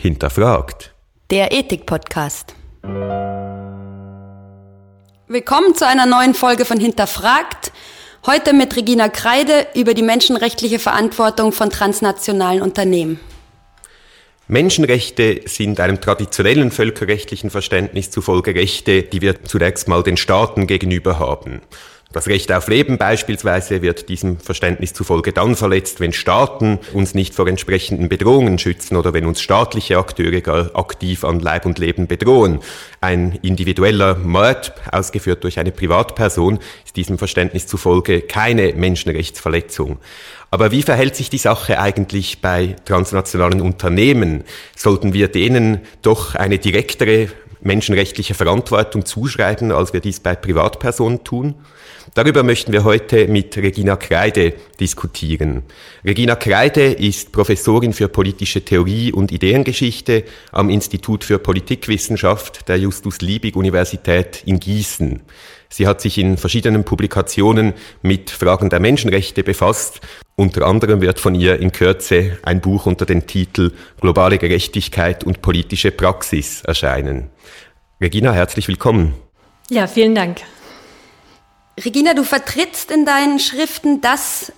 Hinterfragt. Der Ethik-Podcast. Willkommen zu einer neuen Folge von Hinterfragt. Heute mit Regina Kreide über die menschenrechtliche Verantwortung von transnationalen Unternehmen. Menschenrechte sind einem traditionellen völkerrechtlichen Verständnis zufolge Rechte, die wir zunächst mal den Staaten gegenüber haben. Das Recht auf Leben beispielsweise wird diesem Verständnis zufolge dann verletzt, wenn Staaten uns nicht vor entsprechenden Bedrohungen schützen oder wenn uns staatliche Akteure gar aktiv an Leib und Leben bedrohen. Ein individueller Mord, ausgeführt durch eine Privatperson, ist diesem Verständnis zufolge keine Menschenrechtsverletzung. Aber wie verhält sich die Sache eigentlich bei transnationalen Unternehmen? Sollten wir denen doch eine direktere menschenrechtliche Verantwortung zuschreiben, als wir dies bei Privatpersonen tun? Darüber möchten wir heute mit Regina Kreide diskutieren. Regina Kreide ist Professorin für politische Theorie und Ideengeschichte am Institut für Politikwissenschaft der Justus Liebig Universität in Gießen. Sie hat sich in verschiedenen Publikationen mit Fragen der Menschenrechte befasst. Unter anderem wird von ihr in Kürze ein Buch unter dem Titel Globale Gerechtigkeit und politische Praxis erscheinen. Regina, herzlich willkommen. Ja, vielen Dank. Regina, du vertrittst in deinen Schriften, dass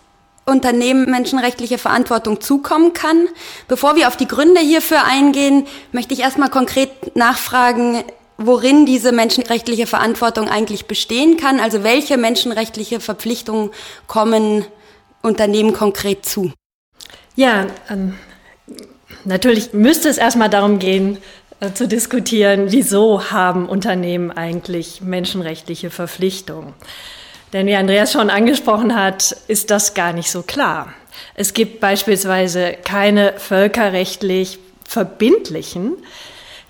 Unternehmen menschenrechtliche Verantwortung zukommen kann. Bevor wir auf die Gründe hierfür eingehen, möchte ich erstmal konkret nachfragen, worin diese menschenrechtliche Verantwortung eigentlich bestehen kann. Also welche menschenrechtliche Verpflichtungen kommen Unternehmen konkret zu? Ja, ähm, natürlich müsste es erstmal darum gehen, äh, zu diskutieren, wieso haben Unternehmen eigentlich menschenrechtliche Verpflichtungen. Denn wie Andreas schon angesprochen hat, ist das gar nicht so klar. Es gibt beispielsweise keine völkerrechtlich verbindlichen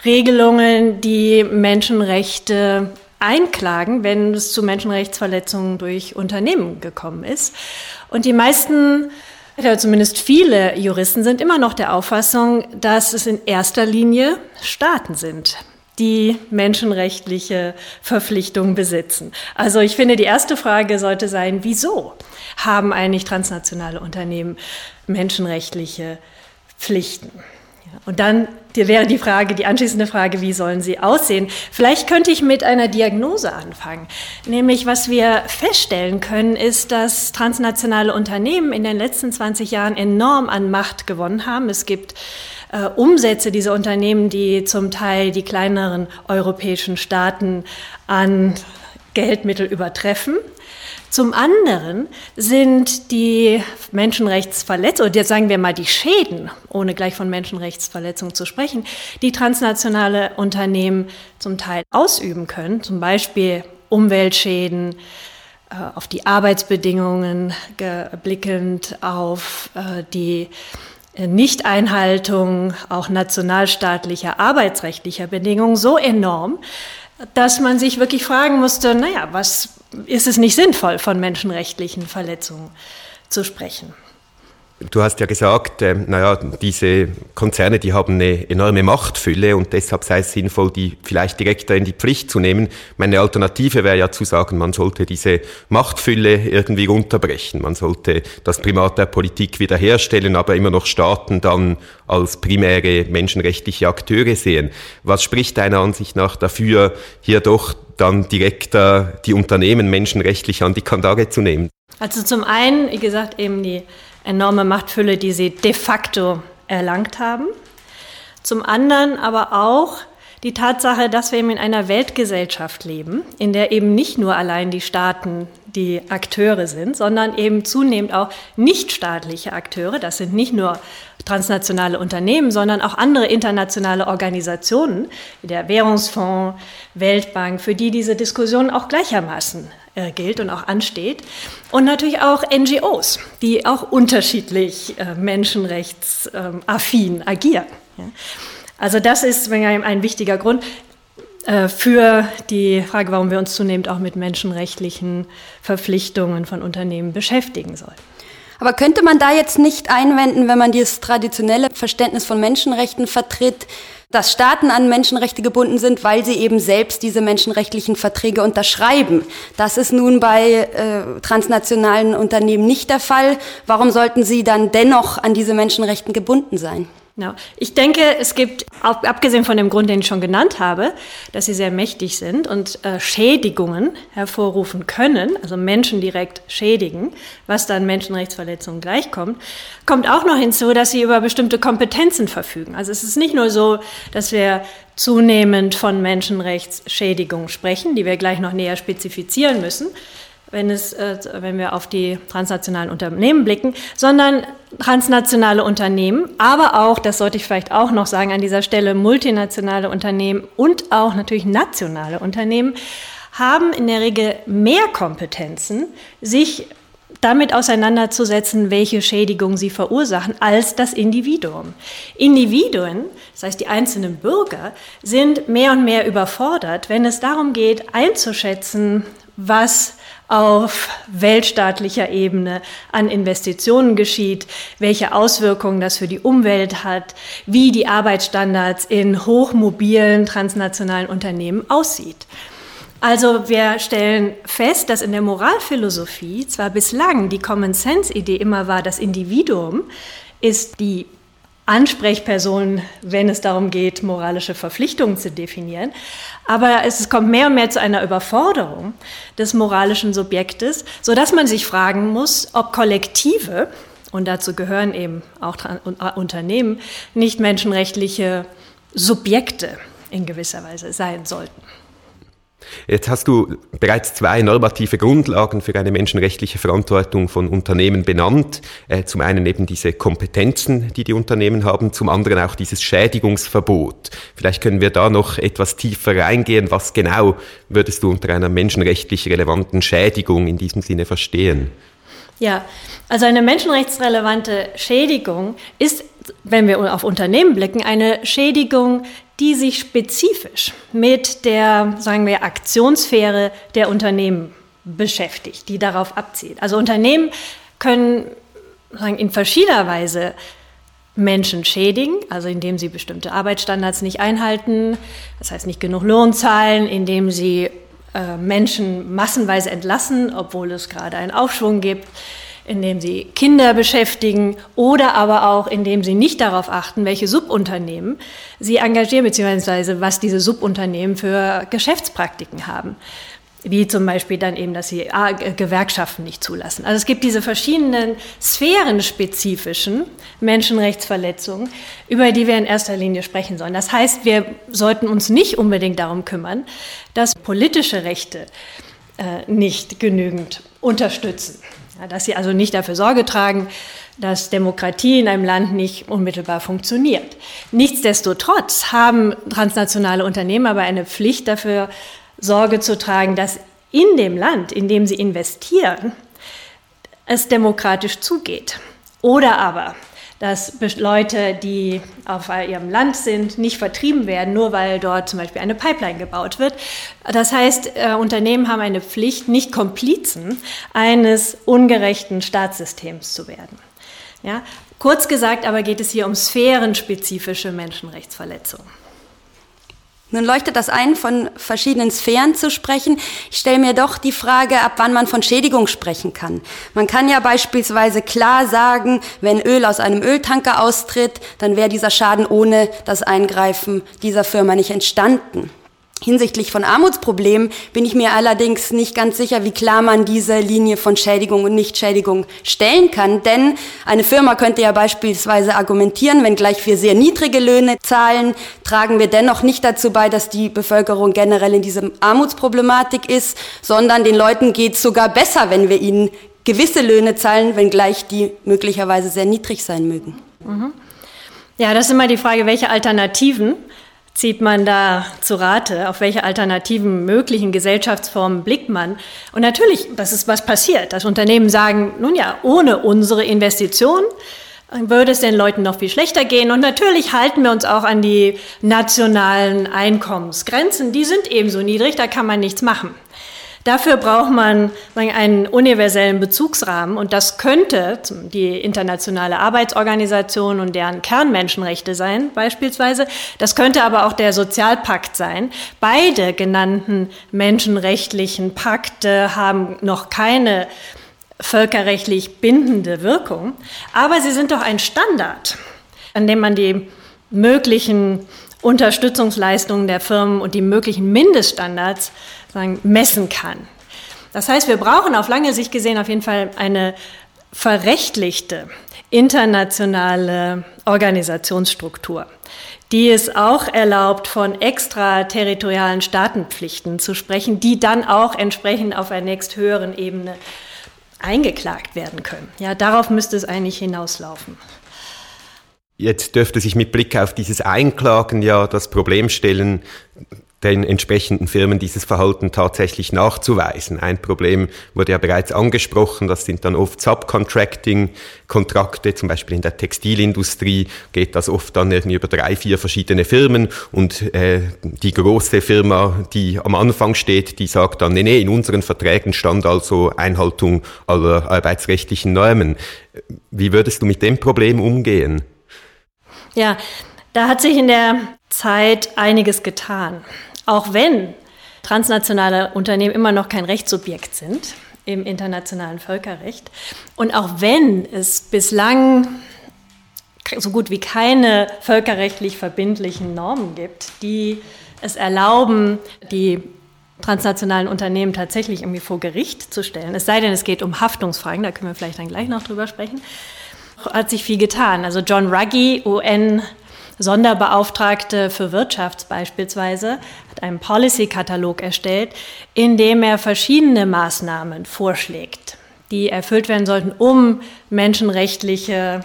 Regelungen, die Menschenrechte einklagen, wenn es zu Menschenrechtsverletzungen durch Unternehmen gekommen ist. Und die meisten ja, zumindest viele Juristen sind immer noch der Auffassung, dass es in erster Linie Staaten sind, die menschenrechtliche Verpflichtungen besitzen. Also ich finde, die erste Frage sollte sein, wieso haben eigentlich transnationale Unternehmen menschenrechtliche Pflichten? Und dann wäre die Frage, die anschließende Frage, wie sollen sie aussehen? Vielleicht könnte ich mit einer Diagnose anfangen. Nämlich, was wir feststellen können, ist, dass transnationale Unternehmen in den letzten 20 Jahren enorm an Macht gewonnen haben. Es gibt äh, Umsätze dieser Unternehmen, die zum Teil die kleineren europäischen Staaten an Geldmittel übertreffen. Zum anderen sind die Menschenrechtsverletzungen, oder jetzt sagen wir mal die Schäden, ohne gleich von Menschenrechtsverletzungen zu sprechen, die transnationale Unternehmen zum Teil ausüben können, zum Beispiel Umweltschäden, äh, auf die Arbeitsbedingungen blickend, auf äh, die Nichteinhaltung auch nationalstaatlicher arbeitsrechtlicher Bedingungen so enorm, dass man sich wirklich fragen musste, naja, was ist es nicht sinnvoll, von menschenrechtlichen Verletzungen zu sprechen? Du hast ja gesagt, äh, naja, diese Konzerne, die haben eine enorme Machtfülle und deshalb sei es sinnvoll, die vielleicht direkter in die Pflicht zu nehmen. Meine Alternative wäre ja zu sagen, man sollte diese Machtfülle irgendwie runterbrechen. Man sollte das Primat der Politik wiederherstellen, aber immer noch Staaten dann als primäre menschenrechtliche Akteure sehen. Was spricht deiner Ansicht nach dafür, hier doch dann direkter die Unternehmen menschenrechtlich an die Kandare zu nehmen? Also zum einen, wie gesagt, eben die enorme Machtfülle, die sie de facto erlangt haben. Zum anderen aber auch die Tatsache, dass wir eben in einer Weltgesellschaft leben, in der eben nicht nur allein die Staaten die Akteure sind, sondern eben zunehmend auch nichtstaatliche Akteure. Das sind nicht nur transnationale Unternehmen, sondern auch andere internationale Organisationen, wie der Währungsfonds, Weltbank, für die diese Diskussion auch gleichermaßen äh, gilt und auch ansteht. Und natürlich auch NGOs, die auch unterschiedlich äh, menschenrechtsaffin agieren. Ja. Also das ist ein wichtiger Grund äh, für die Frage, warum wir uns zunehmend auch mit menschenrechtlichen Verpflichtungen von Unternehmen beschäftigen sollen. Aber könnte man da jetzt nicht einwenden, wenn man dieses traditionelle Verständnis von Menschenrechten vertritt, dass Staaten an Menschenrechte gebunden sind, weil sie eben selbst diese menschenrechtlichen Verträge unterschreiben. Das ist nun bei äh, transnationalen Unternehmen nicht der Fall. Warum sollten sie dann dennoch an diese Menschenrechten gebunden sein? Ja, ich denke, es gibt, abgesehen von dem Grund, den ich schon genannt habe, dass sie sehr mächtig sind und äh, Schädigungen hervorrufen können, also Menschen direkt schädigen, was dann Menschenrechtsverletzungen gleichkommt, kommt auch noch hinzu, dass sie über bestimmte Kompetenzen verfügen. Also es ist nicht nur so, dass wir zunehmend von Menschenrechtsschädigungen sprechen, die wir gleich noch näher spezifizieren müssen, wenn, es, äh, wenn wir auf die transnationalen Unternehmen blicken, sondern transnationale Unternehmen, aber auch, das sollte ich vielleicht auch noch sagen an dieser Stelle, multinationale Unternehmen und auch natürlich nationale Unternehmen haben in der Regel mehr Kompetenzen, sich damit auseinanderzusetzen, welche Schädigung sie verursachen, als das Individuum. Individuen, das heißt die einzelnen Bürger, sind mehr und mehr überfordert, wenn es darum geht, einzuschätzen, was auf weltstaatlicher Ebene an Investitionen geschieht, welche Auswirkungen das für die Umwelt hat, wie die Arbeitsstandards in hochmobilen transnationalen Unternehmen aussieht. Also wir stellen fest, dass in der Moralphilosophie zwar bislang die Common Sense Idee immer war, das Individuum ist die Ansprechperson, wenn es darum geht, moralische Verpflichtungen zu definieren. Aber es kommt mehr und mehr zu einer Überforderung des moralischen Subjektes, sodass man sich fragen muss, ob Kollektive, und dazu gehören eben auch Unternehmen, nicht menschenrechtliche Subjekte in gewisser Weise sein sollten. Jetzt hast du bereits zwei normative Grundlagen für eine menschenrechtliche Verantwortung von Unternehmen benannt. Äh, zum einen eben diese Kompetenzen, die die Unternehmen haben, zum anderen auch dieses Schädigungsverbot. Vielleicht können wir da noch etwas tiefer reingehen. Was genau würdest du unter einer menschenrechtlich relevanten Schädigung in diesem Sinne verstehen? Ja, also eine menschenrechtsrelevante Schädigung ist, wenn wir auf Unternehmen blicken, eine Schädigung, die sich spezifisch mit der, sagen wir, Aktionssphäre der Unternehmen beschäftigt, die darauf abzielt. Also Unternehmen können sagen, in verschiedener Weise Menschen schädigen, also indem sie bestimmte Arbeitsstandards nicht einhalten, das heißt nicht genug Lohn zahlen, indem sie äh, Menschen massenweise entlassen, obwohl es gerade einen Aufschwung gibt, indem sie Kinder beschäftigen oder aber auch indem sie nicht darauf achten, welche Subunternehmen sie engagieren, beziehungsweise was diese Subunternehmen für Geschäftspraktiken haben. Wie zum Beispiel dann eben, dass sie ah, Gewerkschaften nicht zulassen. Also es gibt diese verschiedenen sphärenspezifischen Menschenrechtsverletzungen, über die wir in erster Linie sprechen sollen. Das heißt, wir sollten uns nicht unbedingt darum kümmern, dass politische Rechte äh, nicht genügend unterstützen. Dass sie also nicht dafür Sorge tragen, dass Demokratie in einem Land nicht unmittelbar funktioniert. Nichtsdestotrotz haben transnationale Unternehmen aber eine Pflicht dafür, Sorge zu tragen, dass in dem Land, in dem sie investieren, es demokratisch zugeht. Oder aber, dass Leute, die auf ihrem Land sind, nicht vertrieben werden, nur weil dort zum Beispiel eine Pipeline gebaut wird. Das heißt, äh, Unternehmen haben eine Pflicht, nicht Komplizen eines ungerechten Staatssystems zu werden. Ja? Kurz gesagt aber geht es hier um sphärenspezifische Menschenrechtsverletzungen. Nun leuchtet das ein, von verschiedenen Sphären zu sprechen. Ich stelle mir doch die Frage, ab wann man von Schädigung sprechen kann. Man kann ja beispielsweise klar sagen, wenn Öl aus einem Öltanker austritt, dann wäre dieser Schaden ohne das Eingreifen dieser Firma nicht entstanden. Hinsichtlich von Armutsproblemen bin ich mir allerdings nicht ganz sicher, wie klar man diese Linie von Schädigung und Nichtschädigung stellen kann. Denn eine Firma könnte ja beispielsweise argumentieren, wenn gleich wir sehr niedrige Löhne zahlen, tragen wir dennoch nicht dazu bei, dass die Bevölkerung generell in dieser Armutsproblematik ist, sondern den Leuten geht es sogar besser, wenn wir ihnen gewisse Löhne zahlen, wenngleich die möglicherweise sehr niedrig sein mögen. Mhm. Ja, das ist immer die Frage, welche Alternativen zieht man da zu Rate? Auf welche alternativen möglichen Gesellschaftsformen blickt man? Und natürlich, das ist was passiert. Das Unternehmen sagen, nun ja, ohne unsere Investition würde es den Leuten noch viel schlechter gehen. Und natürlich halten wir uns auch an die nationalen Einkommensgrenzen. Die sind ebenso niedrig, da kann man nichts machen. Dafür braucht man einen universellen Bezugsrahmen und das könnte die internationale Arbeitsorganisation und deren Kernmenschenrechte sein beispielsweise. Das könnte aber auch der Sozialpakt sein. Beide genannten menschenrechtlichen Pakte haben noch keine völkerrechtlich bindende Wirkung, aber sie sind doch ein Standard an dem man die möglichen Unterstützungsleistungen der Firmen und die möglichen Mindeststandards sagen, messen kann. Das heißt, wir brauchen auf lange Sicht gesehen auf jeden Fall eine verrechtlichte internationale Organisationsstruktur, die es auch erlaubt, von extraterritorialen Staatenpflichten zu sprechen, die dann auch entsprechend auf einer nächsthöheren Ebene eingeklagt werden können. Ja, darauf müsste es eigentlich hinauslaufen. Jetzt dürfte sich mit Blick auf dieses Einklagen ja das Problem stellen, den entsprechenden Firmen dieses Verhalten tatsächlich nachzuweisen. Ein Problem wurde ja bereits angesprochen, das sind dann oft Subcontracting-Kontrakte, zum Beispiel in der Textilindustrie geht das oft dann irgendwie über drei, vier verschiedene Firmen und äh, die große Firma, die am Anfang steht, die sagt dann, nee, nee, in unseren Verträgen stand also Einhaltung aller arbeitsrechtlichen Normen. Wie würdest du mit dem Problem umgehen? Ja, da hat sich in der Zeit einiges getan. Auch wenn transnationale Unternehmen immer noch kein Rechtssubjekt sind im internationalen Völkerrecht und auch wenn es bislang so gut wie keine völkerrechtlich verbindlichen Normen gibt, die es erlauben, die transnationalen Unternehmen tatsächlich irgendwie vor Gericht zu stellen. Es sei denn, es geht um Haftungsfragen, da können wir vielleicht dann gleich noch drüber sprechen. Hat sich viel getan. Also John Ruggie, UN Sonderbeauftragte für Wirtschaft beispielsweise hat einen Policy-Katalog erstellt, in dem er verschiedene Maßnahmen vorschlägt, die erfüllt werden sollten, um menschenrechtliche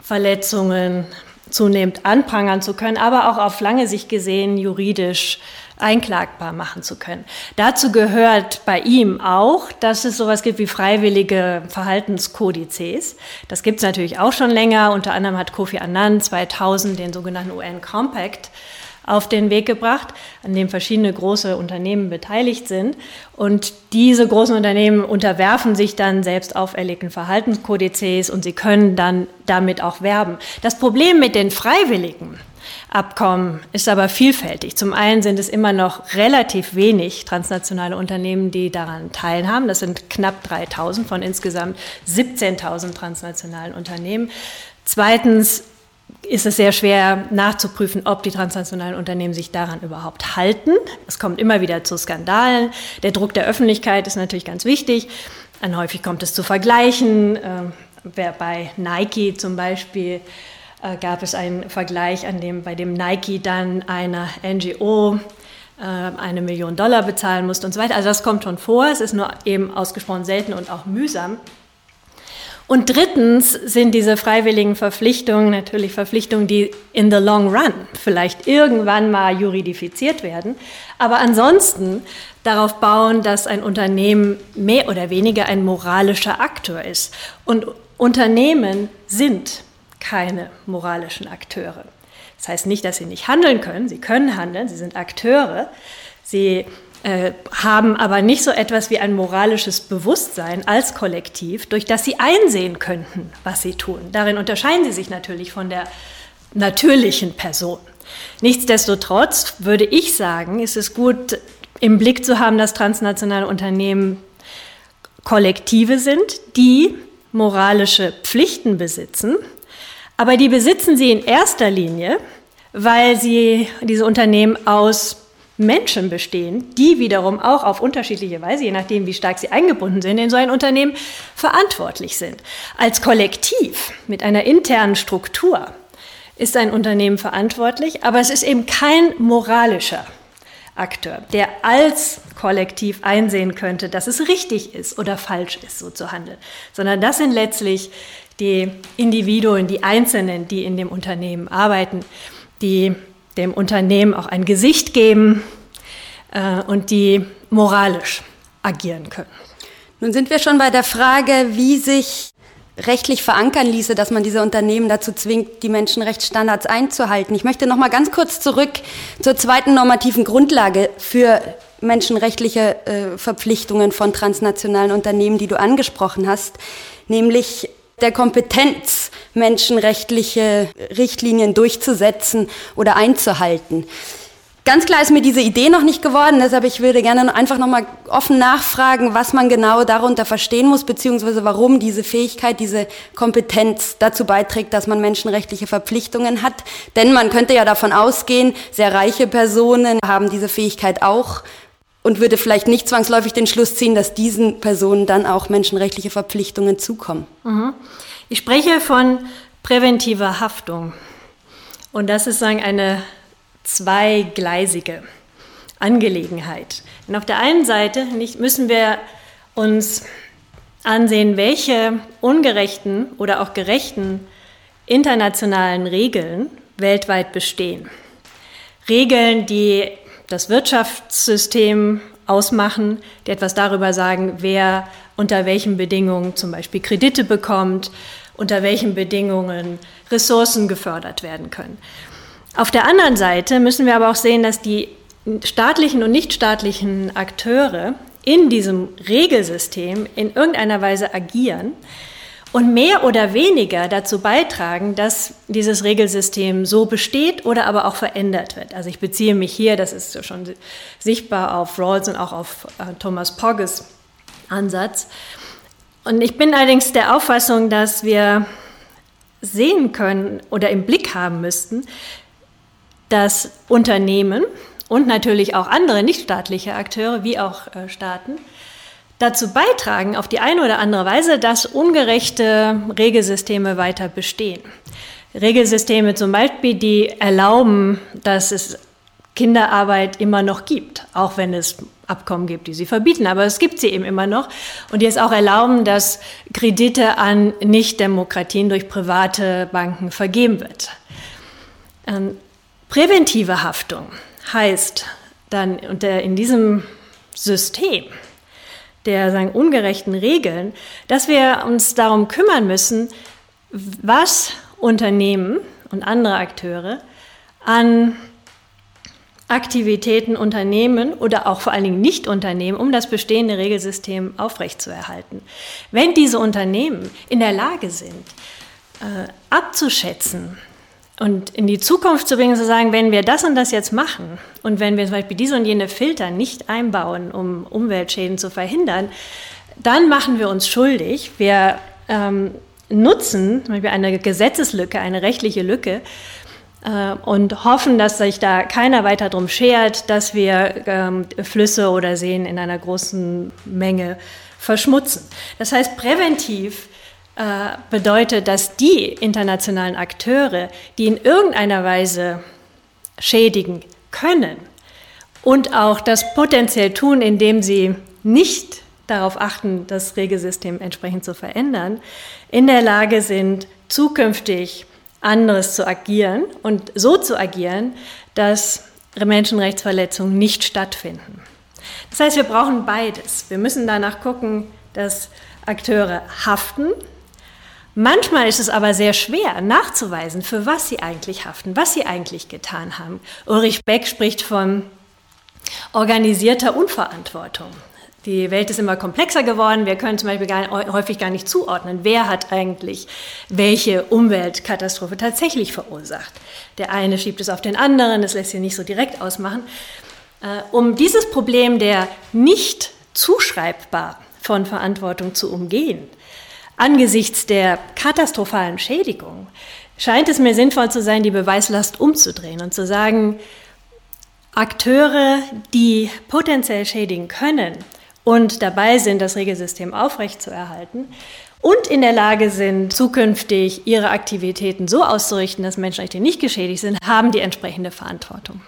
Verletzungen zunehmend anprangern zu können, aber auch auf lange Sicht gesehen juridisch einklagbar machen zu können. Dazu gehört bei ihm auch, dass es sowas gibt wie freiwillige Verhaltenskodizes. Das gibt es natürlich auch schon länger. Unter anderem hat Kofi Annan 2000 den sogenannten UN Compact auf den Weg gebracht, an dem verschiedene große Unternehmen beteiligt sind. Und diese großen Unternehmen unterwerfen sich dann selbst auferlegten Verhaltenskodizes und sie können dann damit auch werben. Das Problem mit den Freiwilligen Abkommen ist aber vielfältig. Zum einen sind es immer noch relativ wenig transnationale Unternehmen, die daran teilhaben. Das sind knapp 3000 von insgesamt 17.000 transnationalen Unternehmen. Zweitens ist es sehr schwer nachzuprüfen, ob die transnationalen Unternehmen sich daran überhaupt halten. Es kommt immer wieder zu Skandalen. Der Druck der Öffentlichkeit ist natürlich ganz wichtig. Dann häufig kommt es zu Vergleichen. Äh, bei Nike zum Beispiel äh, gab es einen Vergleich, an dem, bei dem Nike dann einer NGO äh, eine Million Dollar bezahlen musste und so weiter. Also das kommt schon vor, es ist nur eben ausgesprochen selten und auch mühsam. Und drittens sind diese freiwilligen Verpflichtungen natürlich Verpflichtungen, die in the long run vielleicht irgendwann mal juridifiziert werden, aber ansonsten darauf bauen, dass ein Unternehmen mehr oder weniger ein moralischer Akteur ist. Und Unternehmen sind keine moralischen Akteure. Das heißt nicht, dass sie nicht handeln können. Sie können handeln, sie sind Akteure. Sie äh, haben aber nicht so etwas wie ein moralisches Bewusstsein als Kollektiv, durch das sie einsehen könnten, was sie tun. Darin unterscheiden sie sich natürlich von der natürlichen Person. Nichtsdestotrotz würde ich sagen, ist es gut im Blick zu haben, dass transnationale Unternehmen Kollektive sind, die moralische Pflichten besitzen aber die besitzen sie in erster Linie, weil sie diese Unternehmen aus Menschen bestehen, die wiederum auch auf unterschiedliche Weise, je nachdem, wie stark sie eingebunden sind, in so ein Unternehmen verantwortlich sind. Als Kollektiv mit einer internen Struktur ist ein Unternehmen verantwortlich, aber es ist eben kein moralischer Akteur, der als Kollektiv einsehen könnte, dass es richtig ist oder falsch ist, so zu handeln, sondern das sind letztlich die Individuen, die Einzelnen, die in dem Unternehmen arbeiten, die dem Unternehmen auch ein Gesicht geben äh, und die moralisch agieren können. Nun sind wir schon bei der Frage, wie sich rechtlich verankern ließe, dass man diese Unternehmen dazu zwingt, die Menschenrechtsstandards einzuhalten. Ich möchte noch mal ganz kurz zurück zur zweiten normativen Grundlage für menschenrechtliche äh, Verpflichtungen von transnationalen Unternehmen, die du angesprochen hast, nämlich der Kompetenz, menschenrechtliche Richtlinien durchzusetzen oder einzuhalten. Ganz klar ist mir diese Idee noch nicht geworden, deshalb ich würde gerne einfach nochmal offen nachfragen, was man genau darunter verstehen muss, beziehungsweise warum diese Fähigkeit, diese Kompetenz dazu beiträgt, dass man menschenrechtliche Verpflichtungen hat. Denn man könnte ja davon ausgehen, sehr reiche Personen haben diese Fähigkeit auch und würde vielleicht nicht zwangsläufig den Schluss ziehen, dass diesen Personen dann auch menschenrechtliche Verpflichtungen zukommen. Mhm. Ich spreche von präventiver Haftung. Und das ist sagen, eine zweigleisige Angelegenheit. Denn auf der einen Seite müssen wir uns ansehen, welche ungerechten oder auch gerechten internationalen Regeln weltweit bestehen. Regeln, die das Wirtschaftssystem ausmachen, die etwas darüber sagen, wer unter welchen Bedingungen zum Beispiel Kredite bekommt, unter welchen Bedingungen Ressourcen gefördert werden können. Auf der anderen Seite müssen wir aber auch sehen, dass die staatlichen und nichtstaatlichen Akteure in diesem Regelsystem in irgendeiner Weise agieren und mehr oder weniger dazu beitragen, dass dieses Regelsystem so besteht oder aber auch verändert wird. Also ich beziehe mich hier, das ist schon sichtbar auf Rawls und auch auf äh, Thomas Pogges Ansatz. Und ich bin allerdings der Auffassung, dass wir sehen können oder im Blick haben müssten, dass Unternehmen und natürlich auch andere nichtstaatliche Akteure wie auch äh, Staaten dazu beitragen, auf die eine oder andere Weise, dass ungerechte Regelsysteme weiter bestehen. Regelsysteme zum Beispiel, die erlauben, dass es Kinderarbeit immer noch gibt, auch wenn es Abkommen gibt, die sie verbieten, aber es gibt sie eben immer noch und die es auch erlauben, dass Kredite an Nichtdemokratien durch private Banken vergeben wird. Ähm, Präventive Haftung heißt dann in diesem System der sagen, ungerechten Regeln, dass wir uns darum kümmern müssen, was Unternehmen und andere Akteure an Aktivitäten unternehmen oder auch vor allen Dingen nicht unternehmen, um das bestehende Regelsystem aufrechtzuerhalten. Wenn diese Unternehmen in der Lage sind, äh, abzuschätzen, und in die Zukunft zu bringen, zu sagen, wenn wir das und das jetzt machen und wenn wir zum Beispiel diese und jene Filter nicht einbauen, um Umweltschäden zu verhindern, dann machen wir uns schuldig. Wir ähm, nutzen zum Beispiel eine Gesetzeslücke, eine rechtliche Lücke äh, und hoffen, dass sich da keiner weiter drum schert, dass wir ähm, Flüsse oder Seen in einer großen Menge verschmutzen. Das heißt, präventiv bedeutet, dass die internationalen Akteure, die in irgendeiner Weise schädigen können und auch das potenziell tun, indem sie nicht darauf achten, das Regelsystem entsprechend zu verändern, in der Lage sind, zukünftig anderes zu agieren und so zu agieren, dass Menschenrechtsverletzungen nicht stattfinden. Das heißt, wir brauchen beides. Wir müssen danach gucken, dass Akteure haften, Manchmal ist es aber sehr schwer nachzuweisen, für was sie eigentlich haften, was sie eigentlich getan haben. Ulrich Beck spricht von organisierter Unverantwortung. Die Welt ist immer komplexer geworden. Wir können zum Beispiel gar, häufig gar nicht zuordnen, wer hat eigentlich welche Umweltkatastrophe tatsächlich verursacht. Der eine schiebt es auf den anderen, das lässt sich nicht so direkt ausmachen. Äh, um dieses Problem der nicht zuschreibbar von Verantwortung zu umgehen, Angesichts der katastrophalen Schädigung scheint es mir sinnvoll zu sein, die Beweislast umzudrehen und zu sagen, Akteure, die potenziell schädigen können und dabei sind, das Regelsystem aufrechtzuerhalten und in der Lage sind, zukünftig ihre Aktivitäten so auszurichten, dass Menschenrechte nicht geschädigt sind, haben die entsprechende Verantwortung.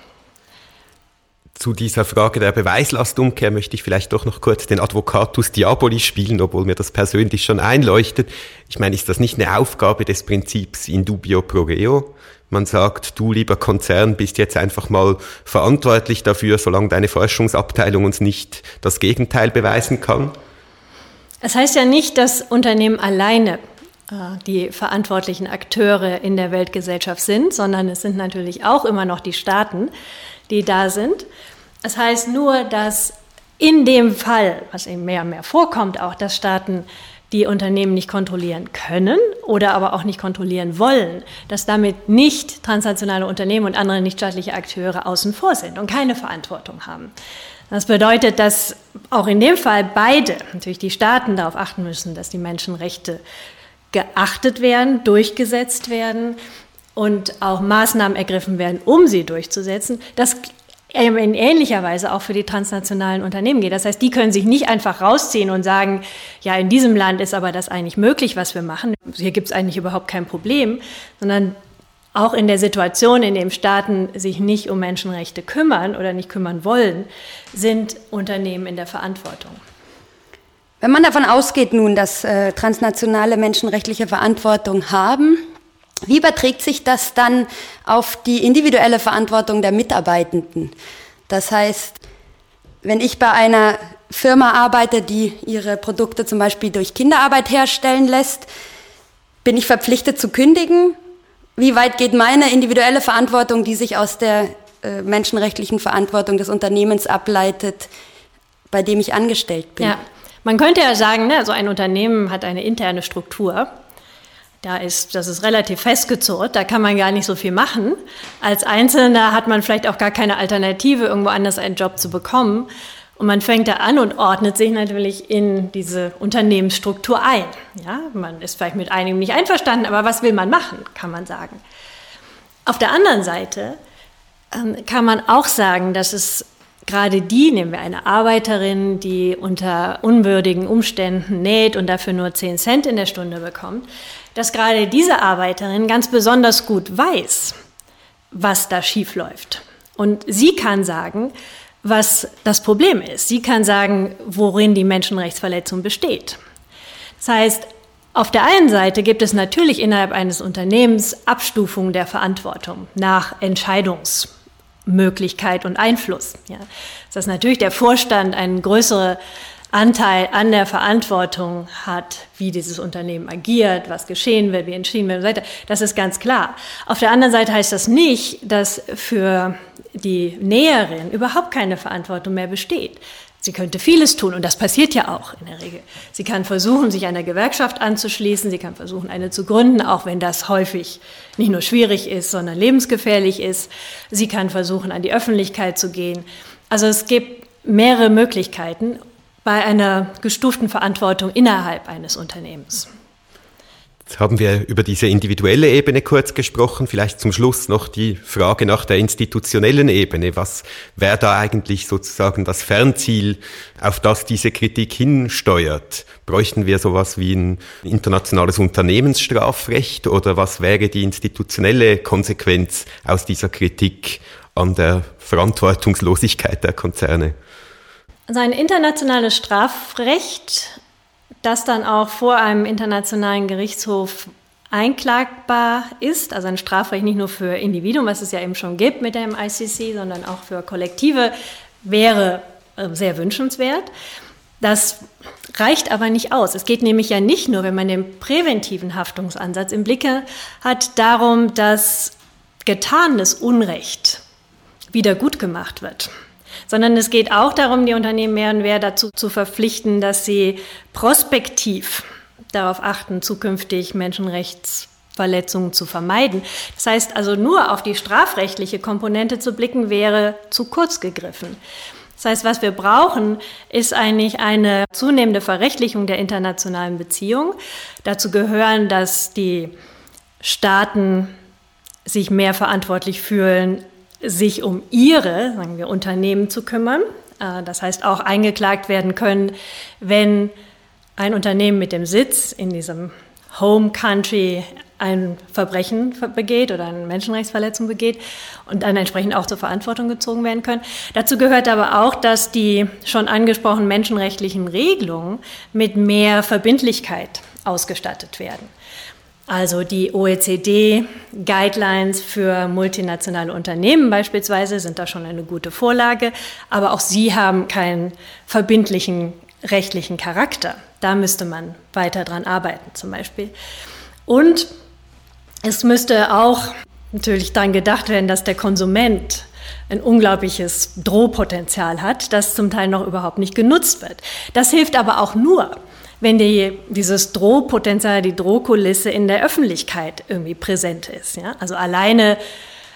Zu dieser Frage der Beweislastumkehr möchte ich vielleicht doch noch kurz den Advocatus Diaboli spielen, obwohl mir das persönlich schon einleuchtet. Ich meine, ist das nicht eine Aufgabe des Prinzips in dubio pro reo? Man sagt, du lieber Konzern bist jetzt einfach mal verantwortlich dafür, solange deine Forschungsabteilung uns nicht das Gegenteil beweisen kann. Es heißt ja nicht, dass Unternehmen alleine äh, die verantwortlichen Akteure in der Weltgesellschaft sind, sondern es sind natürlich auch immer noch die Staaten, die da sind. Es heißt nur, dass in dem Fall, was eben mehr und mehr vorkommt, auch dass Staaten die Unternehmen nicht kontrollieren können oder aber auch nicht kontrollieren wollen, dass damit nicht transnationale Unternehmen und andere nichtstaatliche Akteure außen vor sind und keine Verantwortung haben. Das bedeutet, dass auch in dem Fall beide, natürlich die Staaten darauf achten müssen, dass die Menschenrechte geachtet werden, durchgesetzt werden und auch Maßnahmen ergriffen werden, um sie durchzusetzen. Das in ähnlicher Weise auch für die transnationalen Unternehmen geht. Das heißt, die können sich nicht einfach rausziehen und sagen, ja, in diesem Land ist aber das eigentlich möglich, was wir machen. Hier gibt es eigentlich überhaupt kein Problem, sondern auch in der Situation, in dem Staaten sich nicht um Menschenrechte kümmern oder nicht kümmern wollen, sind Unternehmen in der Verantwortung. Wenn man davon ausgeht nun, dass äh, transnationale menschenrechtliche Verantwortung haben, wie überträgt sich das dann auf die individuelle Verantwortung der Mitarbeitenden? Das heißt, wenn ich bei einer Firma arbeite, die ihre Produkte zum Beispiel durch Kinderarbeit herstellen lässt, bin ich verpflichtet zu kündigen? Wie weit geht meine individuelle Verantwortung, die sich aus der äh, menschenrechtlichen Verantwortung des Unternehmens ableitet, bei dem ich angestellt bin? Ja. Man könnte ja sagen, ne, so ein Unternehmen hat eine interne Struktur da ist, das ist relativ festgezurrt, da kann man gar nicht so viel machen. Als Einzelner hat man vielleicht auch gar keine Alternative, irgendwo anders einen Job zu bekommen. Und man fängt da an und ordnet sich natürlich in diese Unternehmensstruktur ein. Ja, man ist vielleicht mit einigem nicht einverstanden, aber was will man machen, kann man sagen. Auf der anderen Seite ähm, kann man auch sagen, dass es gerade die, nehmen wir eine Arbeiterin, die unter unwürdigen Umständen näht und dafür nur 10 Cent in der Stunde bekommt, dass gerade diese Arbeiterin ganz besonders gut weiß, was da schief läuft. Und sie kann sagen, was das Problem ist. Sie kann sagen, worin die Menschenrechtsverletzung besteht. Das heißt, auf der einen Seite gibt es natürlich innerhalb eines Unternehmens Abstufungen der Verantwortung nach Entscheidungs- Möglichkeit und Einfluss. Ja. Dass natürlich der Vorstand einen größeren Anteil an der Verantwortung hat, wie dieses Unternehmen agiert, was geschehen wird, wie entschieden wird und so weiter. Das ist ganz klar. Auf der anderen Seite heißt das nicht, dass für die Näherin überhaupt keine Verantwortung mehr besteht. Sie könnte vieles tun und das passiert ja auch in der Regel. Sie kann versuchen, sich einer Gewerkschaft anzuschließen, sie kann versuchen, eine zu gründen, auch wenn das häufig nicht nur schwierig ist, sondern lebensgefährlich ist. Sie kann versuchen, an die Öffentlichkeit zu gehen. Also es gibt mehrere Möglichkeiten bei einer gestuften Verantwortung innerhalb eines Unternehmens. Jetzt haben wir über diese individuelle Ebene kurz gesprochen. Vielleicht zum Schluss noch die Frage nach der institutionellen Ebene. Was wäre da eigentlich sozusagen das Fernziel, auf das diese Kritik hinsteuert? Bräuchten wir sowas wie ein internationales Unternehmensstrafrecht oder was wäre die institutionelle Konsequenz aus dieser Kritik an der Verantwortungslosigkeit der Konzerne? Also ein internationales Strafrecht das dann auch vor einem internationalen Gerichtshof einklagbar ist, also ein Strafrecht nicht nur für Individuen, was es ja eben schon gibt mit dem ICC, sondern auch für Kollektive, wäre äh, sehr wünschenswert. Das reicht aber nicht aus. Es geht nämlich ja nicht nur, wenn man den präventiven Haftungsansatz im Blicke hat, darum, dass getanes Unrecht wieder gut gemacht wird sondern es geht auch darum, die Unternehmen mehr und mehr dazu zu verpflichten, dass sie prospektiv darauf achten, zukünftig Menschenrechtsverletzungen zu vermeiden. Das heißt also, nur auf die strafrechtliche Komponente zu blicken, wäre zu kurz gegriffen. Das heißt, was wir brauchen, ist eigentlich eine zunehmende Verrechtlichung der internationalen Beziehungen. Dazu gehören, dass die Staaten sich mehr verantwortlich fühlen, sich um ihre, sagen wir, Unternehmen zu kümmern. Äh, das heißt auch eingeklagt werden können, wenn ein Unternehmen mit dem Sitz in diesem Home Country ein Verbrechen begeht oder eine Menschenrechtsverletzung begeht und dann entsprechend auch zur Verantwortung gezogen werden können. Dazu gehört aber auch, dass die schon angesprochenen menschenrechtlichen Regelungen mit mehr Verbindlichkeit ausgestattet werden. Also die OECD-Guidelines für multinationale Unternehmen beispielsweise sind da schon eine gute Vorlage, aber auch sie haben keinen verbindlichen rechtlichen Charakter. Da müsste man weiter dran arbeiten zum Beispiel. Und es müsste auch natürlich daran gedacht werden, dass der Konsument ein unglaubliches Drohpotenzial hat, das zum Teil noch überhaupt nicht genutzt wird. Das hilft aber auch nur, wenn die, dieses Drohpotenzial, die Drohkulisse in der Öffentlichkeit irgendwie präsent ist. Ja? Also alleine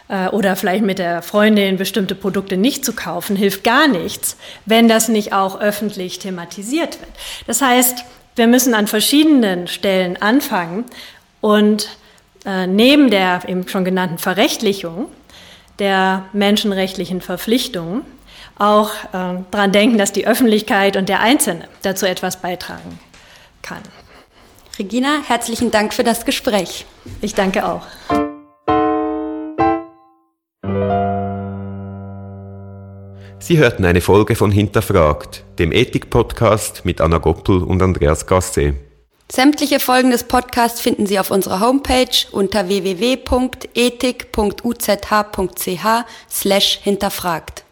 äh, oder vielleicht mit der Freundin bestimmte Produkte nicht zu kaufen, hilft gar nichts, wenn das nicht auch öffentlich thematisiert wird. Das heißt, wir müssen an verschiedenen Stellen anfangen und äh, neben der eben schon genannten Verrechtlichung der menschenrechtlichen Verpflichtungen auch äh, daran denken, dass die Öffentlichkeit und der Einzelne dazu etwas beitragen kann. Regina, herzlichen Dank für das Gespräch. Ich danke auch. Sie hörten eine Folge von Hinterfragt, dem Ethik-Podcast mit Anna Goppel und Andreas Gasse. Sämtliche Folgen des Podcasts finden Sie auf unserer Homepage unter www.ethik.uzh.ch slash hinterfragt.